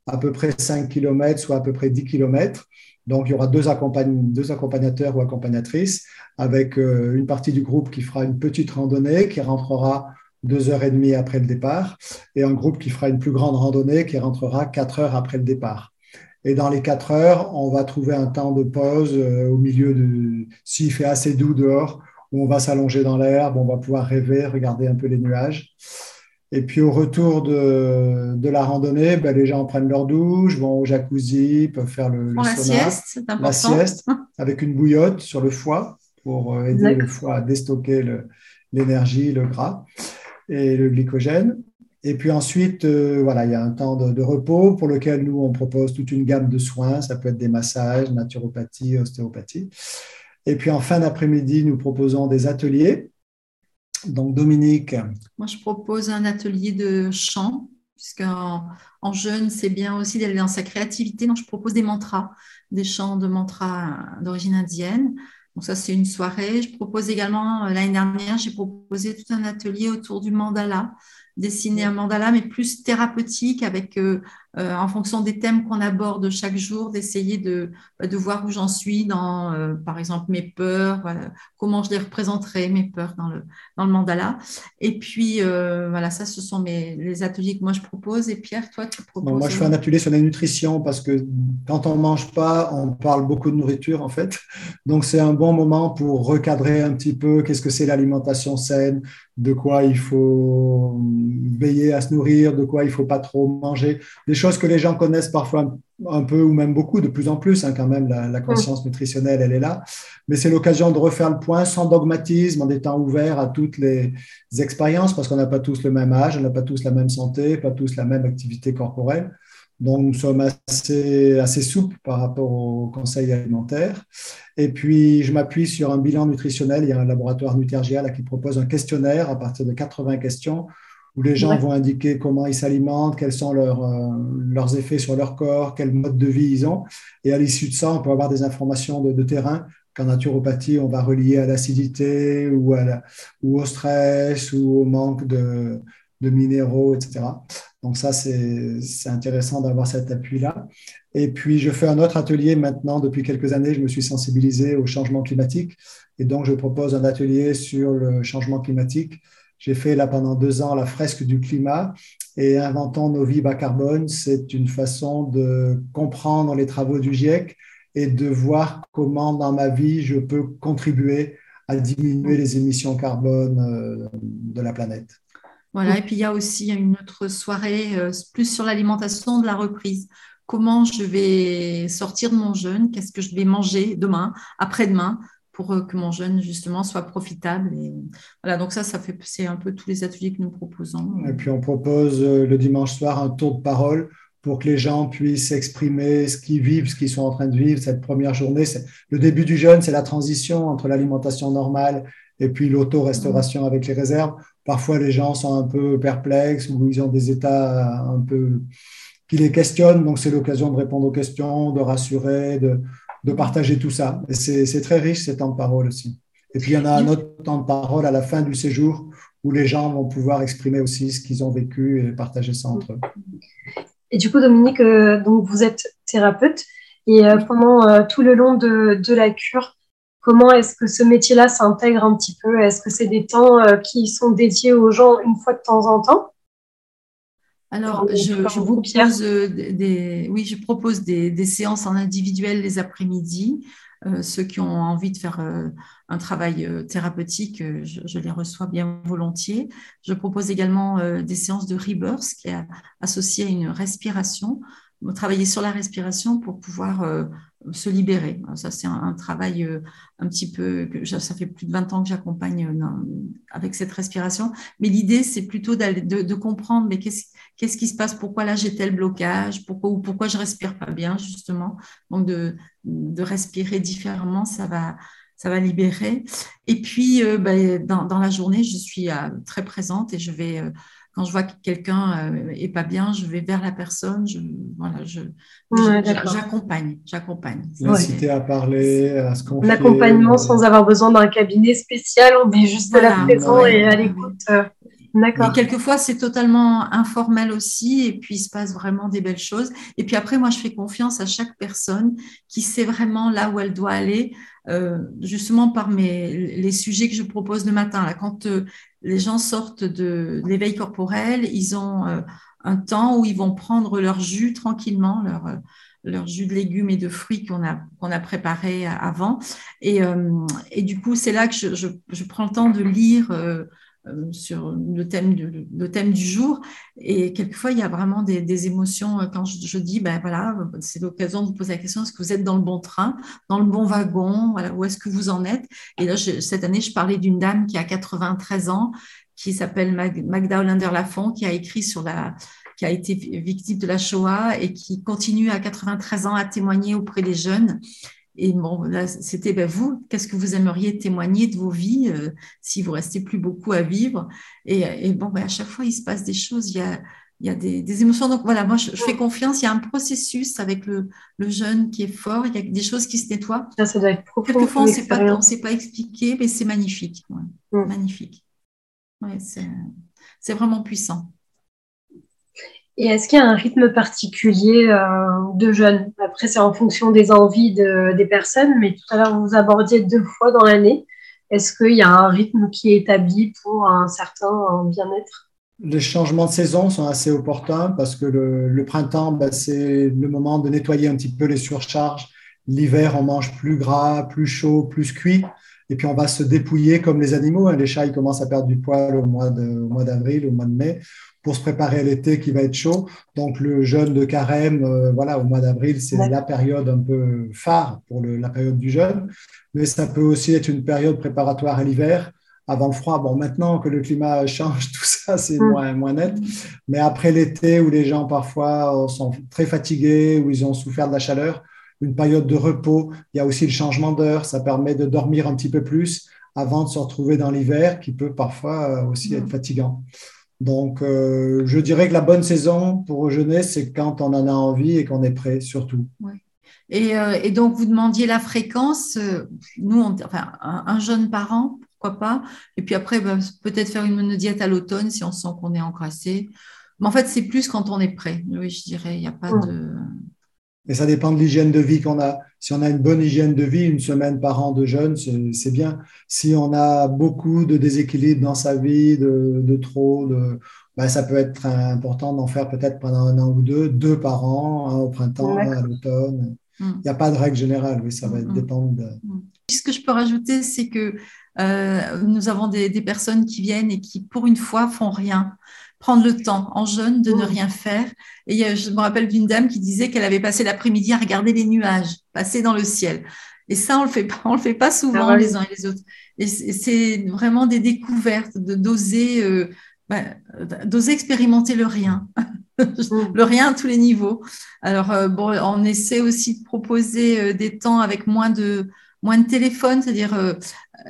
à peu près 5 km, soit à peu près 10 km. Donc, il y aura deux, accompagnateurs ou accompagnatrices avec euh, une partie du groupe qui fera une petite randonnée qui rentrera deux heures et demie après le départ et un groupe qui fera une plus grande randonnée qui rentrera quatre heures après le départ. Et dans les quatre heures, on va trouver un temps de pause euh, au milieu de, s'il fait assez doux dehors, où on va s'allonger dans l'herbe, on va pouvoir rêver, regarder un peu les nuages. Et puis au retour de, de la randonnée, ben, les gens prennent leur douche, vont au jacuzzi, peuvent faire le, la sieste, c'est important. La sieste [laughs] avec une bouillotte sur le foie pour euh, aider le foie à déstocker l'énergie, le, gras et le glycogène. Et puis ensuite, euh, voilà, il y a un temps de, de, repos pour lequel nous, on propose toute une gamme de soins. Ça peut être des massages, naturopathie, ostéopathie. Et puis en fin d'après-midi, nous proposons des ateliers donc Dominique. Moi, je propose un atelier de chant, puisqu'en en jeûne, c'est bien aussi d'aller dans sa créativité. Donc, je propose des mantras, des chants de mantras d'origine indienne. Donc, ça, c'est une soirée. Je propose également, euh, l'année dernière, j'ai proposé tout un atelier autour du mandala, dessiner un mandala, mais plus thérapeutique, avec euh, euh, en fonction des thèmes qu'on aborde chaque jour, d'essayer de, de voir où j'en suis dans, euh, par exemple, mes peurs, comment je les représenterai, mes peurs dans le, dans le mandala. Et puis, euh, voilà, ça, ce sont mes, les ateliers que moi je propose. Et Pierre, toi, tu proposes Moi, je fais un atelier sur la nutrition parce que quand on ne mange pas, on parle beaucoup de nourriture, en fait. Donc, c'est un bon moment pour recadrer un petit peu qu'est-ce que c'est l'alimentation saine, de quoi il faut veiller à se nourrir, de quoi il ne faut pas trop manger, des choses que les gens connaissent parfois un peu ou même beaucoup, de plus en plus, hein, quand même, la, conscience nutritionnelle, elle est là. Mais c'est l'occasion de refaire le point sans dogmatisme, en étant ouvert à toutes les expériences, parce qu'on n'a pas tous le même âge, on n'a pas tous la même santé, pas tous la même activité corporelle. Donc, nous sommes assez, assez souples par rapport aux conseils alimentaires. Et puis, je m'appuie sur un bilan nutritionnel. Il y a un laboratoire Nutergia qui propose un questionnaire à partir de 80 questions où les gens vont indiquer comment ils s'alimentent, quels sont leurs, euh, leurs effets sur leur corps, quel mode de vie ils ont. Et à l'issue de ça, on peut avoir des informations de, terrain qu'en naturopathie, on va relier à l'acidité ou, à ou au stress ou au manque de, de minéraux, etc. Donc ça, c'est intéressant d'avoir cet appui-là. Et puis, je fais un autre atelier maintenant. Depuis quelques années, je me suis sensibilisé au changement climatique. Et donc, je propose un atelier sur le changement climatique j'ai fait là pendant deux ans la fresque du climat et inventons nos vies bas carbone. C'est une façon de comprendre les travaux du GIEC et de voir comment dans ma vie je peux contribuer à diminuer les émissions carbone euh, de la planète. Voilà, et puis il y a aussi une autre soirée euh, plus sur l'alimentation de la reprise. Comment je vais sortir de mon jeûne? Qu'est-ce que je vais manger demain, après-demain? Euh, que mon jeûne justement soit profitable. Et voilà, donc ça, ça fait c'est un peu tous les ateliers que nous proposons. Et puis on propose euh, le dimanche soir un tour de parole pour que les gens puissent exprimer ce qu'ils vivent, ce qu'ils sont en train de vivre cette première journée. C'est le début du jeûne, c'est la transition entre l'alimentation normale et puis l'auto-restauration avec les réserves. Parfois, les gens sont un peu perplexes ou ils ont des états un peu qui les questionnent. Donc, c'est l'occasion de répondre aux questions, de rassurer, de, de partager tout ça. C'est très riche, ces temps de parole aussi. Et puis, il y en a un autre temps de parole à la fin du séjour où les gens vont pouvoir exprimer aussi ce qu'ils ont vécu et partager ça entre eux. Et du coup, Dominique, euh, donc vous êtes thérapeute et euh, euh, tout le long de, de la cure, comment est-ce que ce métier-là s'intègre un petit peu? Est-ce que c'est des temps qui sont dédiés aux gens une fois de temps en temps? Alors, je, je vous propose des, oui, je propose des, des séances en individuel les après-midi. Euh, ceux qui ont envie de faire euh, un travail euh, thérapeutique, je, les reçois bien volontiers. Je propose également des séances de rebirth qui est associée à une respiration travailler sur la respiration pour pouvoir euh, se libérer. Ça, c'est un, travail euh, un petit peu, que ça fait plus de 20 ans que j'accompagne euh, avec cette respiration. Mais l'idée, c'est plutôt de, comprendre, mais qu'est-ce, qu'est-ce qui se passe, pourquoi là j'ai tel blocage, pourquoi, ou pourquoi je respire pas bien, justement? Donc, de, respirer différemment, ça va, ça va libérer. Et puis, ben, dans, la journée, je suis très présente et je vais quand je vois que quelqu'un euh, est pas bien, je vais vers la personne, je, voilà, je, j'accompagne, j'accompagne. L'inciter à parler, à ce qu'on L'accompagnement sans avoir besoin d'un cabinet spécial, on est juste à la présent et à l'écoute. Euh, d'accord. quelquefois, c'est totalement informel aussi, et puis il se passe vraiment des belles choses. Et puis après, moi, je fais confiance à chaque personne qui sait vraiment là où elle doit aller. Euh, justement par mes, les sujets que je propose le matin. Là, quand euh, les gens sortent de, l'éveil corporel, ils ont euh, un temps où ils vont prendre leur jus tranquillement, leur, leur jus de légumes et de fruits qu'on a, qu'on préparé avant. Et, du coup, c'est là que je, je, prends le temps de lire euh, sur le thème, du, le thème du jour. Et quelquefois, il y a vraiment des, émotions. Euh, quand je, dis, ben voilà, c'est l'occasion de vous poser la question est-ce que vous êtes dans le bon train, dans le bon wagon voilà, Où est-ce que vous en êtes? Et là, cette année, je parlais d'une dame qui a 93 ans, qui s'appelle Magda Hollander-Lafont, qui a écrit sur la qui a été victime de la Shoah et qui continue à 93 ans à témoigner auprès des jeunes. Et bon, là, c'était ben, vous, qu'est-ce que vous aimeriez témoigner de vos vies euh, si vous restez plus beaucoup à vivre? Et, bon, ben, à chaque fois, il se passe des choses, il y a, il y a des, émotions. Donc voilà, moi, je, fais confiance. Il y a un processus avec le, le, jeune qui est fort. Il y a des choses qui se nettoient. Ça, ça doit être. Quelquefois, on ne sait pas, on sait pas expliquer, mais c'est magnifique. Mm. Magnifique. Ouais, c'est vraiment puissant. Et est-ce qu'il y a un rythme particulier euh, de jeûne Après, c'est en fonction des envies des personnes, mais tout à l'heure, vous abordiez deux fois dans l'année. Est-ce qu'il y a un rythme qui est établi pour un certain bien-être? Les changements de saison sont assez opportuns parce que le, printemps, ben, c'est le moment de nettoyer un petit peu les surcharges. L'hiver, on mange plus gras, plus chaud, plus cuit. Et puis, on va se dépouiller comme les animaux. Hein. Les chats, ils commencent à perdre du poil au mois d'avril, au mois de mai pour se préparer à l'été qui va être chaud. Donc le jeûne de carême, euh, voilà, au mois d'avril, c'est la période un peu phare pour le, la période du jeûne, mais ça peut aussi être une période préparatoire à l'hiver, avant le froid. Bon, maintenant que le climat [laughs] change, tout ça, c'est mm. moins, moins net. Mais après l'été, où les gens parfois sont très fatigués, où ils ont souffert de la chaleur, une période de repos, il y a aussi le changement d'heure, ça permet de dormir un petit peu plus avant de se retrouver dans l'hiver, qui peut parfois aussi mm. être fatigant. Donc, euh, je dirais que la bonne saison pour jeunesse, c'est quand on en a envie et qu'on est prêt, surtout. Euh, et, donc, vous demandiez la fréquence. Euh, nous, enfin, un, jeune parent, pourquoi pas. Et puis après, bah, peut-être faire une monodiète à l'automne si on sent qu'on est encrassé. Mais en fait, c'est plus quand on est prêt. Oui, je dirais, il n'y a pas de. Et ça dépend de l'hygiène de vie qu'on a. Si on a une bonne hygiène de vie, une semaine par an de jeûne, c'est bien. Si on a beaucoup de déséquilibre dans sa vie, de, trop, de, ben, ça peut être important d'en faire peut-être pendant un an ou deux, deux par an, au printemps, à l'automne. Mm. Il n'y a pas de règle générale, oui, ça va mm. dépendre. De... Ce que je peux rajouter, c'est que euh, nous avons des, des, personnes qui viennent et qui, pour une fois, font rien prendre le temps en jeûne de ne rien faire. Et je me rappelle d'une dame qui disait qu'elle avait passé l'après-midi à regarder les nuages passer dans le ciel. Et ça, on le fait pas, on le fait pas souvent ah les uns et les autres. Et c'est vraiment des découvertes, de d'oser, euh, bah, d'oser expérimenter le rien, mm. [laughs] le rien à tous les niveaux. Alors euh, bon, on essaie aussi de proposer euh, des temps avec moins de moins de téléphone, c'est-à-dire euh,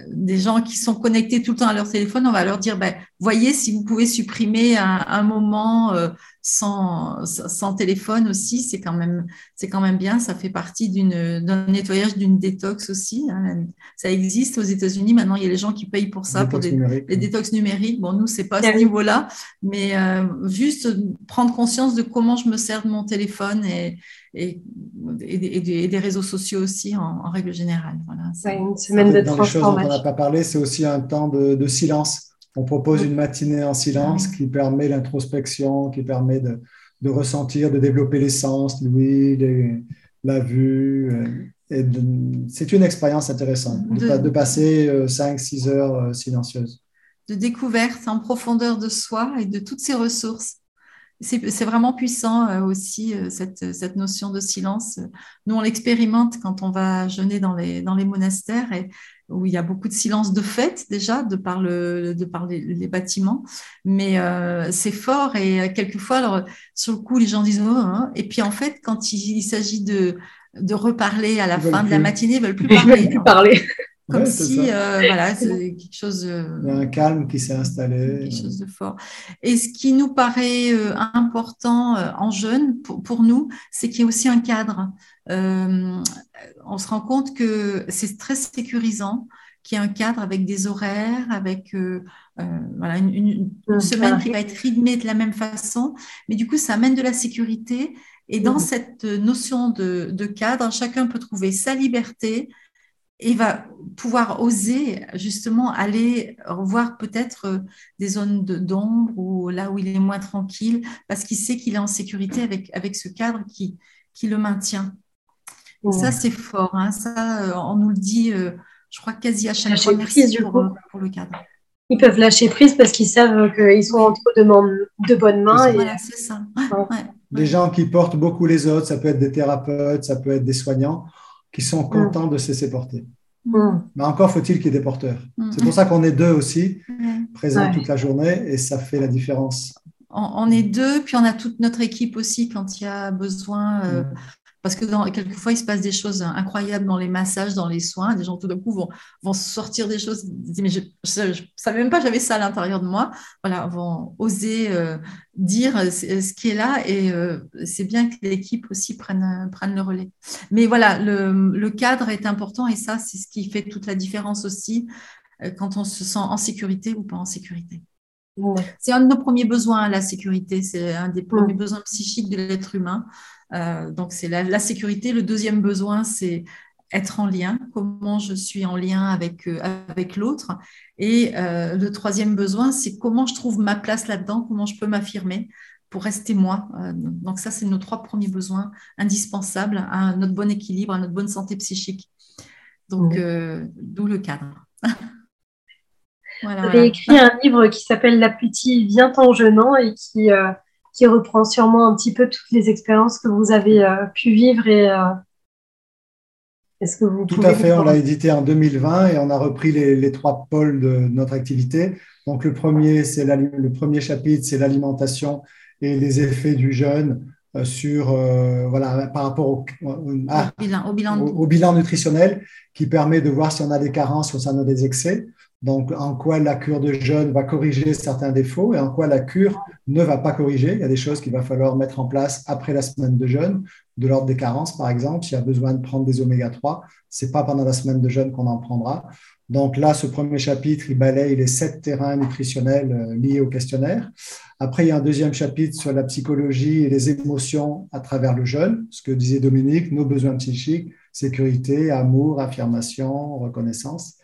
des gens qui sont connectés tout le temps à leur téléphone, on va leur dire, ben, voyez si vous pouvez supprimer un, moment euh, sans, sans téléphone aussi, c'est quand même c'est quand même bien. Ça fait partie d'une d'un nettoyage, d'une détox aussi. Hein. Ça existe aux États-Unis. Maintenant, il y a les gens qui payent pour ça, pour des, les détox numériques. Bon, nous, c'est pas à ce niveau-là, mais euh, juste prendre conscience de comment je me sers de mon téléphone et, et, et, des, réseaux sociaux aussi en, règle générale. Voilà, c'est une semaine de transformation. Dans les choses dont on n'a pas parlé, c'est aussi un temps de, de silence on propose une matinée en silence qui permet l'introspection, qui permet de, ressentir, de développer les sens, l'ouïe, la vue. Euh, c'est une expérience intéressante de, passer 5-6 euh, heures euh, silencieuses. De découverte en profondeur de soi et de toutes ses ressources. C'est vraiment puissant aussi, cette, cette, notion de silence. Nous, on l'expérimente quand on va jeûner dans les, dans les monastères et où il y a beaucoup de silence de fait déjà, de par, le, de par les, bâtiments. Mais euh, c'est fort et euh, quelquefois, alors, sur le coup, les gens disent oh, hein. Et puis en fait, quand il, s'agit de, de reparler à la fin de la matinée, ils ne veulent plus parler. Veulent plus parler. Comme si, euh, voilà, c'est quelque chose. il y a un calme qui s'est installé. Quelque chose de fort. Et ce qui nous paraît important en jeûne, pour, pour nous, c'est qu'il y a aussi un cadre. Euh, on se rend compte que c'est très sécurisant, qu'il y a un cadre avec des horaires, avec euh, euh, voilà, une, semaine qui va être rythmée de la même façon, mais du coup, ça amène de la sécurité. Et dans cette notion de, cadre, chacun peut trouver sa liberté et va pouvoir oser justement aller revoir peut-être des zones d'ombre ou là où il est moins tranquille, parce qu'il sait qu'il est en sécurité avec, avec ce cadre qui, qui le maintient. Ça, c'est fort. Hein. Ça, euh, on nous le dit, euh, je crois, quasi à chaque fois. Merci pour, euh, pour, le cadre. Ils peuvent lâcher prise parce qu'ils savent qu'ils sont entre de, bonnes mains. Voilà, c'est ça. Des gens qui portent beaucoup les autres, ça peut être des thérapeutes, ça peut être des soignants, qui sont mm. contents de se laisser porter. Mm. Mais encore faut-il qu'il y ait des porteurs. Mm. C'est pour ça qu'on est deux aussi, présents toute la journée, et ça fait la différence. On, est deux, puis on a toute notre équipe aussi quand il y a besoin. Parce que dans, quelquefois, il se passe des choses incroyables dans les massages, dans les soins. Des gens, tout d'un coup, vont, vont sortir des choses. Mais je ne savais même pas j'avais ça à l'intérieur de moi. Voilà, vont oser euh, dire ce qui est là. Et euh, c'est bien que l'équipe aussi prenne, prenne le relais. Mais voilà, le, le, cadre est important. Et ça, c'est ce qui fait toute la différence aussi euh, quand on se sent en sécurité ou pas en sécurité. C'est un de nos premiers besoins, la sécurité. C'est un des premiers besoins psychiques de l'être humain. Euh, donc, c'est la, sécurité. Le deuxième besoin, c'est être en lien, comment je suis en lien avec, euh, avec l'autre. Et euh, le troisième besoin, c'est comment je trouve ma place là-dedans, comment je peux m'affirmer pour rester moi. donc ça, c'est nos trois premiers besoins indispensables à notre bon équilibre, à notre bonne santé psychique. Donc, d'où le cadre. [laughs] voilà, Vous avez écrit un livre qui s'appelle L'appétit vient en jeûnant et qui qui reprend sûrement un petit peu toutes les expériences que vous avez euh, pu vivre et euh, est-ce que vous Tout à fait, on l'a édité en 2020 et on a repris les, trois pôles de notre activité. Donc le premier, c'est le premier chapitre, c'est l'alimentation et les effets du jeûne euh, sur voilà par rapport au, bilan, au, bilan. au, bilan, nutritionnel qui permet de voir si on a des carences ou si on a des excès. Donc, en quoi la cure de jeûne va corriger certains défauts et en quoi la cure ne va pas corriger? Il y a des choses qu'il va falloir mettre en place après la semaine de jeûne, de l'ordre des carences, par exemple. S'il y a besoin de prendre des oméga 3, ce n'est pas pendant la semaine de jeûne qu'on en prendra. Donc là, ce premier chapitre, il balaye les sept terrains nutritionnels euh, liés au questionnaire. Après, il y a un deuxième chapitre sur la psychologie et les émotions à travers le jeûne, ce que disait Dominique, nos besoins psychiques, sécurité, amour, affirmation, reconnaissance.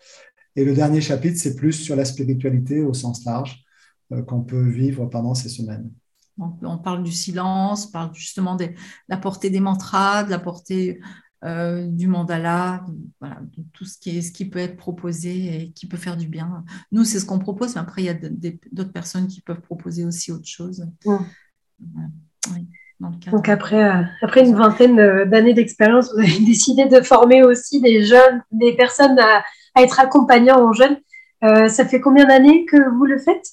Et le dernier chapitre, c'est plus sur la spiritualité au sens large euh, qu'on peut vivre pendant ces semaines. On parle du silence, on parle justement de la portée des mantras, de la portée euh, du mandala, voilà, de tout ce qui, est, ce qui peut être proposé et qui peut faire du bien. Nous, c'est ce qu'on propose, mais après, il y a d'autres personnes qui peuvent proposer aussi autre chose. Donc après, euh, après une vingtaine d'années d'expérience, vous avez [laughs] décidé de former aussi des jeunes, des personnes à, à être accompagnant en jeunes. Euh, ça fait combien d'années que vous le faites?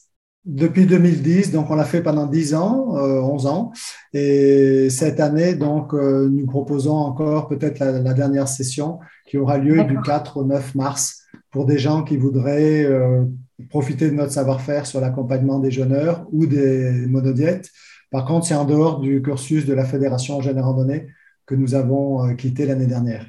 Depuis 2010, donc on l'a fait pendant 10 ans, 11 euh, ans. Et cette année, donc, euh, nous proposons encore peut-être la, dernière session qui aura lieu du 4 au 9 mars pour des gens qui voudraient profiter de notre savoir-faire sur l'accompagnement des jeûneurs ou des monodiètes Par contre, c'est en dehors du cursus de la Fédération Jeune Randonnée que nous avons quitté l'année dernière.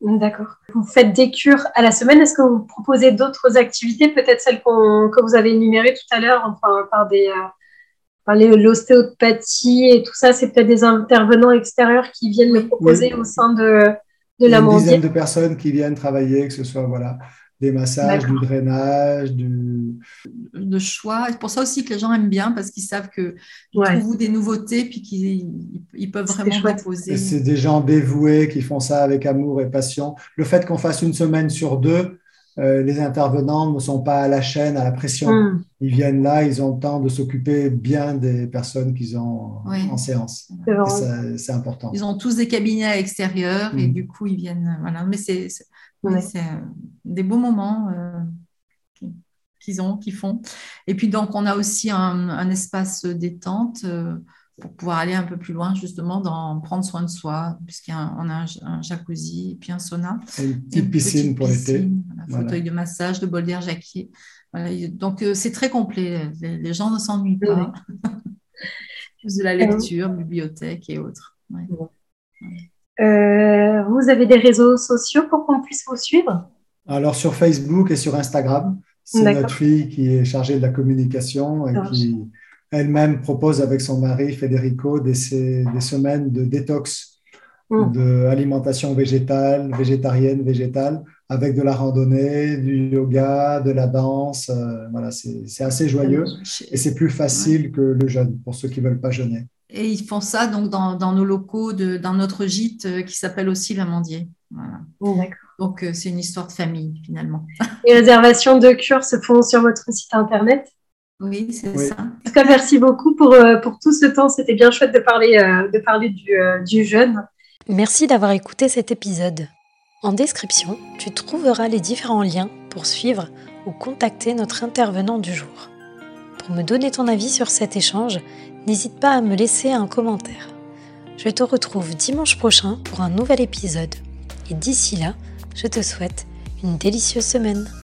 D'accord. Vous faites des cures à la semaine. Est-ce que vous proposez d'autres activités, peut-être celles que vous avez énumérées tout à l'heure, enfin, par des, l'ostéopathie et tout ça, c'est peut-être des intervenants extérieurs qui viennent le proposer au sein de, de la une dizaine de personnes qui viennent travailler, que ce soit voilà, des massages, du drainage, du... de choix. C'est pour ça aussi que les gens aiment bien parce qu'ils savent que trouvent des nouveautés puis qu'ils ils peuvent vraiment proposer. C'est des gens dévoués qui font ça avec amour et passion. Le fait qu'on fasse une semaine sur deux, euh, les intervenants ne sont pas à la chaîne, à la pression. Hmm. Ils viennent là, ils ont le temps de s'occuper bien des personnes qu'ils ont en séance. C'est important. Ils ont tous des cabinets à l'extérieur et hmm. du coup, ils viennent. Voilà. Mais c'est des beaux moments. Euh, qu'ils ont, qu'ils font. Et puis donc, on a aussi un, espace détente. Euh, pour pouvoir aller un peu plus loin, justement, dans prendre soin de soi, puisqu'on a, un, jacuzzi et puis un sauna. une petite piscine pour l'été. Voilà, fauteuil de massage, de bol d'air jacquier. donc, euh, c'est très complet. Les, gens ne s'ennuient pas. [laughs] Plus de la lecture, bibliothèque et autres. Euh, vous avez des réseaux sociaux pour qu'on puisse vous suivre? Alors, sur Facebook et sur Instagram. C'est notre fille qui est chargée de la communication et qui elle-même propose avec son mari Federico des, des semaines de détox, mm. d'alimentation végétale, végétarienne, végétale, avec de la randonnée, du yoga, de la danse. Euh, voilà, c'est assez joyeux et c'est plus facile que le jeûne pour ceux qui ne veulent pas jeûner. Et ils font ça donc dans, nos locaux, de, dans notre gîte euh, qui s'appelle aussi l'Amandier. Voilà. Oh, donc euh, c'est une histoire de famille finalement. [laughs] Les réservations de cure se font sur votre site internet? Oui, c'est ça. En tout cas, merci beaucoup pour, euh, pour tout ce temps. C'était bien chouette de parler, euh, de parler du, euh, du jeûne. Merci d'avoir écouté cet épisode. En description, tu trouveras les différents liens pour suivre ou contacter notre intervenant du jour. Pour me donner ton avis sur cet échange, n'hésite pas à me laisser un commentaire. Je te retrouve dimanche prochain pour un nouvel épisode. Et d'ici là, je te souhaite une délicieuse semaine.